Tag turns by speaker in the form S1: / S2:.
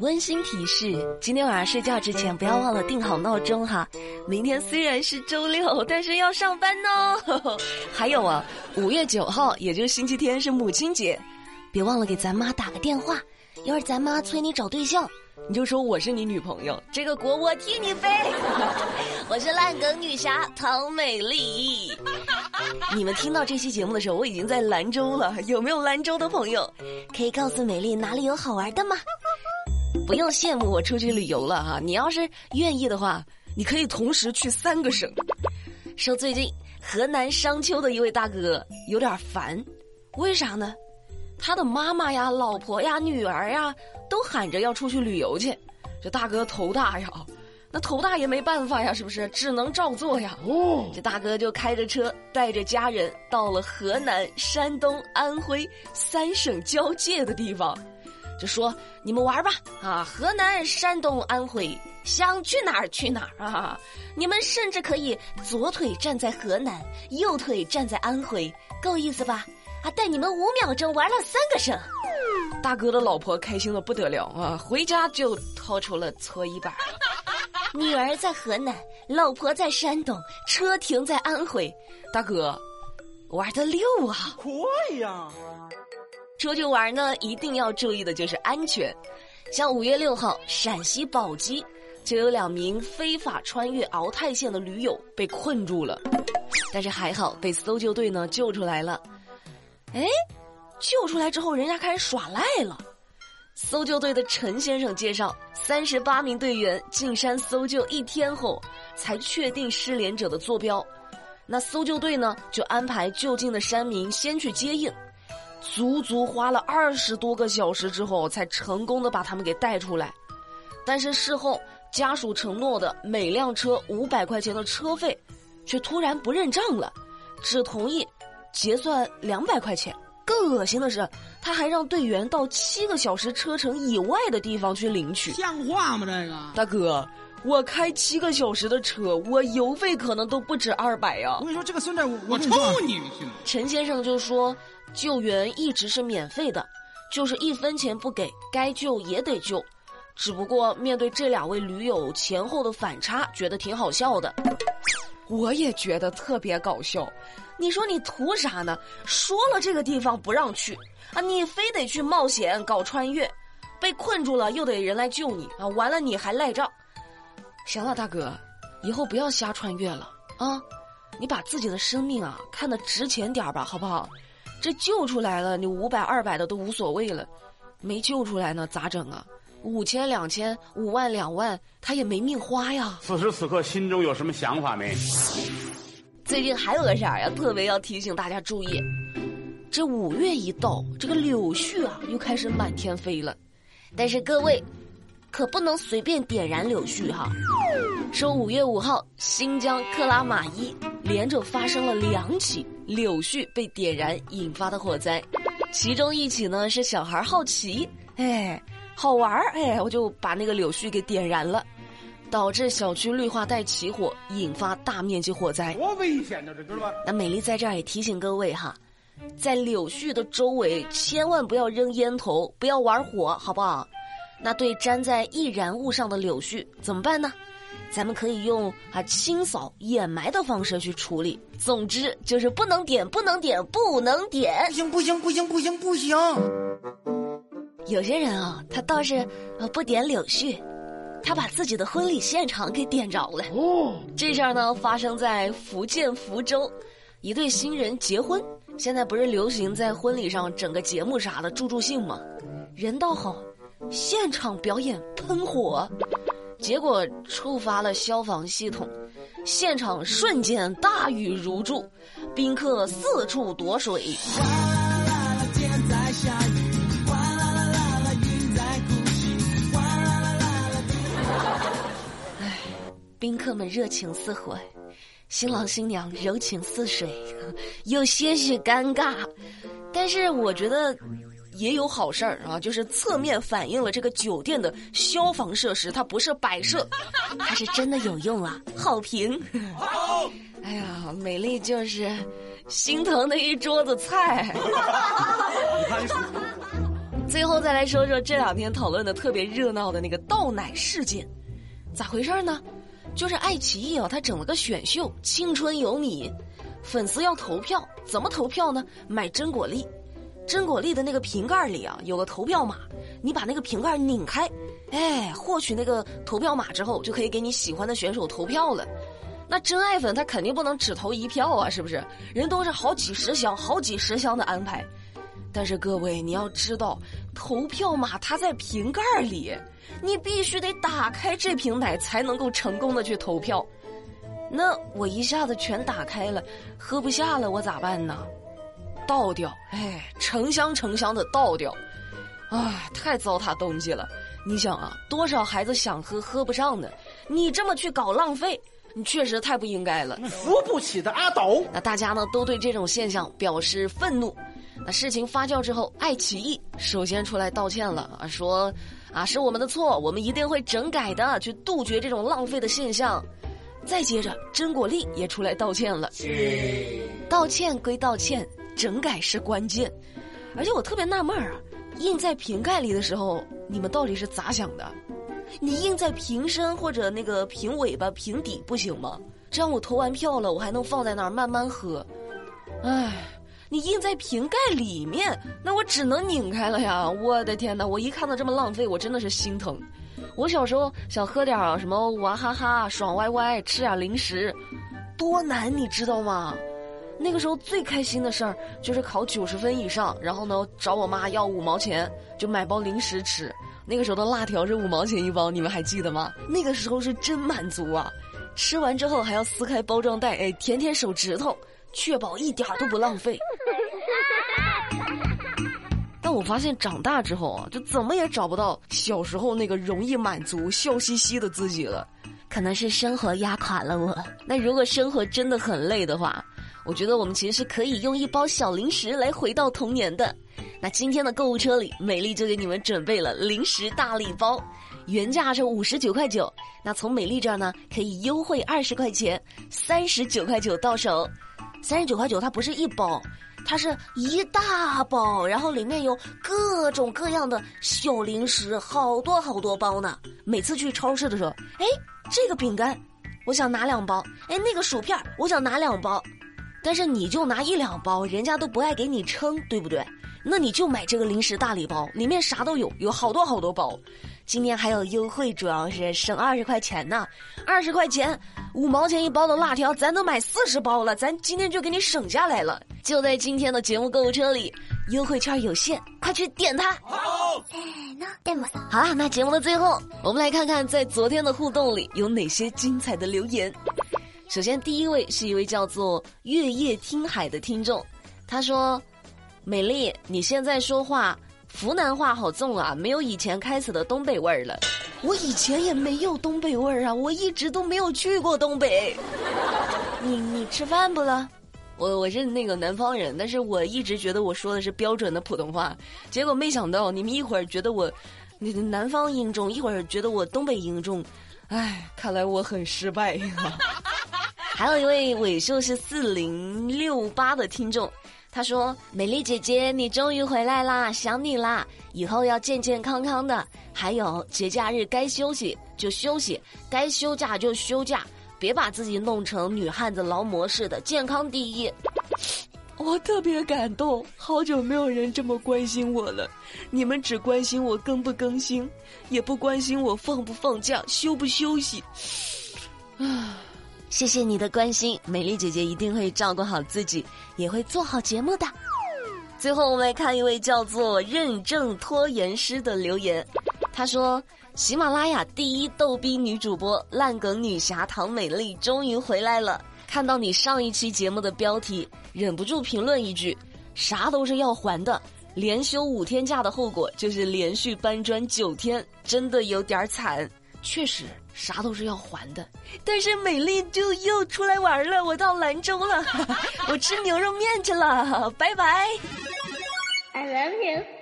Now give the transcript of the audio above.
S1: 温馨提示：今天晚上睡觉之前不要忘了定好闹钟哈。明天虽然是周六，但是要上班哦。还有啊，五月九号，也就是星期天是母亲节，别忘了给咱妈打个电话。一会咱妈催你找对象，你就说我是你女朋友，这个锅我替你背。我是烂梗女侠唐美丽。你们听到这期节目的时候，我已经在兰州了。有没有兰州的朋友？可以告诉美丽哪里有好玩的吗？不用羡慕我出去旅游了哈，你要是愿意的话，你可以同时去三个省。说最近河南商丘的一位大哥有点烦，为啥呢？他的妈妈呀、老婆呀、女儿呀，都喊着要出去旅游去，这大哥头大呀，那头大也没办法呀，是不是？只能照做呀。哦，这大哥就开着车带着家人到了河南、山东、安徽三省交界的地方。就说你们玩吧啊！河南、山东、安徽，想去哪儿去哪儿啊！你们甚至可以左腿站在河南，右腿站在安徽，够意思吧？啊，带你们五秒钟玩了三个省。大哥的老婆开心的不得了啊，回家就掏出了搓衣板。女儿在河南，老婆在山东，车停在安徽。大哥，玩的溜啊！
S2: 快呀！
S1: 出去玩呢，一定要注意的就是安全。像五月六号，陕西宝鸡就有两名非法穿越敖泰县的驴友被困住了，但是还好被搜救队呢救出来了。哎，救出来之后，人家开始耍赖了。搜救队的陈先生介绍，三十八名队员进山搜救一天后，才确定失联者的坐标。那搜救队呢，就安排就近的山民先去接应。足足花了二十多个小时之后，才成功的把他们给带出来。但是事后家属承诺的每辆车五百块钱的车费，却突然不认账了，只同意结算两百块钱。更恶心的是，他还让队员到七个小时车程以外的地方去领取。
S2: 像话吗？这个
S1: 大哥，我开七个小时的车，我油费可能都不止二百呀。
S2: 我跟你说，这个孙子，我
S3: 我抽你！
S1: 陈先生就说。救援一直是免费的，就是一分钱不给，该救也得救。只不过面对这两位驴友前后的反差，觉得挺好笑的。我也觉得特别搞笑。你说你图啥呢？说了这个地方不让去啊，你非得去冒险搞穿越，被困住了又得人来救你啊，完了你还赖账。行了，大哥，以后不要瞎穿越了啊！你把自己的生命啊看得值钱点吧，好不好？这救出来了，你五百二百的都无所谓了，没救出来呢，咋整啊？五千两千五万两万，他也没命花呀。
S3: 此时此刻心中有什么想法没？
S1: 最近还有个啥呀？特别要提醒大家注意，这五月一到，这个柳絮啊又开始满天飞了。但是各位，可不能随便点燃柳絮哈。说五月五号，新疆克拉玛依连着发生了两起。柳絮被点燃引发的火灾，其中一起呢是小孩好奇，哎，好玩儿，哎，我就把那个柳絮给点燃了，导致小区绿化带起火，引发大面积火灾。
S3: 多危险呢，这知道吧？
S1: 那美丽在这儿也提醒各位哈，在柳絮的周围千万不要扔烟头，不要玩火，好不好？那对粘在易燃物上的柳絮怎么办呢？咱们可以用啊清扫掩埋的方式去处理。总之就是不能点，不能点，不能点。
S2: 不行不行不行不行不行。
S1: 有些人啊，他倒是啊不点柳絮，他把自己的婚礼现场给点着了。哦，这事儿呢发生在福建福州，一对新人结婚，现在不是流行在婚礼上整个节目啥的助助兴吗？人倒好，现场表演喷火。结果触发了消防系统，现场瞬间大雨如注，宾客四处躲水。唉，宾客们热情似火，新郎新娘柔情似水，有些许尴尬，但是我觉得。也有好事儿啊，就是侧面反映了这个酒店的消防设施，它不是摆设，它是真的有用啊！好评。哎呀，美丽就是心疼的一桌子菜。最后再来说说这两天讨论的特别热闹的那个倒奶事件，咋回事呢？就是爱奇艺啊，它整了个选秀《青春有你》，粉丝要投票，怎么投票呢？买真果粒，真果粒的那个瓶盖里啊有个投票码，你把那个瓶盖拧开，哎，获取那个投票码之后，就可以给你喜欢的选手投票了。那真爱粉他肯定不能只投一票啊，是不是？人都是好几十箱、好几十箱的安排。但是各位，你要知道，投票码它在瓶盖里，你必须得打开这瓶奶才能够成功的去投票。那我一下子全打开了，喝不下了，我咋办呢？倒掉，哎，成箱成箱的倒掉，啊，太糟蹋东西了。你想啊，多少孩子想喝喝不上的，你这么去搞浪费，你确实太不应该了。
S3: 扶不起的阿斗。
S1: 那大家呢都对这种现象表示愤怒。那事情发酵之后，爱奇艺首先出来道歉了啊，说啊是我们的错，我们一定会整改的，去杜绝这种浪费的现象。再接着，真果粒也出来道歉了。道歉归道歉，整改是关键。而且我特别纳闷啊，印在瓶盖里的时候，你们到底是咋想的？你印在瓶身或者那个瓶尾巴、瓶底不行吗？这样我投完票了，我还能放在那儿慢慢喝。唉。你印在瓶盖里面，那我只能拧开了呀！我的天哪，我一看到这么浪费，我真的是心疼。我小时候想喝点什么娃哈哈、爽歪歪，吃点零食，多难你知道吗？那个时候最开心的事儿就是考九十分以上，然后呢找我妈要五毛钱，就买包零食吃。那个时候的辣条是五毛钱一包，你们还记得吗？那个时候是真满足啊！吃完之后还要撕开包装袋，哎，舔舔手指头。确保一点都不浪费。但我发现长大之后啊，就怎么也找不到小时候那个容易满足、笑嘻嘻的自己了。可能是生活压垮了我。那如果生活真的很累的话，我觉得我们其实是可以用一包小零食来回到童年的。那今天的购物车里，美丽就给你们准备了零食大礼包，原价是五十九块九，那从美丽这儿呢可以优惠二十块钱，三十九块九到手。三十九块九，它不是一包，它是一大包，然后里面有各种各样的小零食，好多好多包呢。每次去超市的时候，哎，这个饼干，我想拿两包；哎，那个薯片，我想拿两包。但是你就拿一两包，人家都不爱给你称，对不对？那你就买这个零食大礼包，里面啥都有，有好多好多包。今天还有优惠，主要是省二十块钱呢，二十块钱，五毛钱一包的辣条，咱都买四十包了，咱今天就给你省下来了，就在今天的节目购物车里，优惠券有限，快去点它。好，好啦，那节目的最后，我们来看看在昨天的互动里有哪些精彩的留言。首先，第一位是一位叫做月夜听海的听众，他说：“美丽，你现在说话。”湖南话好重啊，没有以前开始的东北味儿了。我以前也没有东北味儿啊，我一直都没有去过东北。你你吃饭不了？我我是那个南方人，但是我一直觉得我说的是标准的普通话，结果没想到你们一会儿觉得我，那南方音重，一会儿觉得我东北音重，唉，看来我很失败。还有一位尾数是四零六八的听众。他说：“美丽姐姐，你终于回来啦，想你啦！以后要健健康康的。还有节假日该休息就休息，该休假就休假，别把自己弄成女汉子劳模似的。健康第一。”我特别感动，好久没有人这么关心我了。你们只关心我更不更新，也不关心我放不放假、休不休息。啊。谢谢你的关心，美丽姐姐一定会照顾好自己，也会做好节目的。最后，我们来看一位叫做“认证拖延师”的留言，他说：“喜马拉雅第一逗逼女主播烂梗女侠唐美丽终于回来了。看到你上一期节目的标题，忍不住评论一句：啥都是要还的。连休五天假的后果就是连续搬砖九天，真的有点惨。确实。”啥都是要还的，但是美丽就又出来玩了。我到兰州了，我吃牛肉面去了，拜拜。I love you.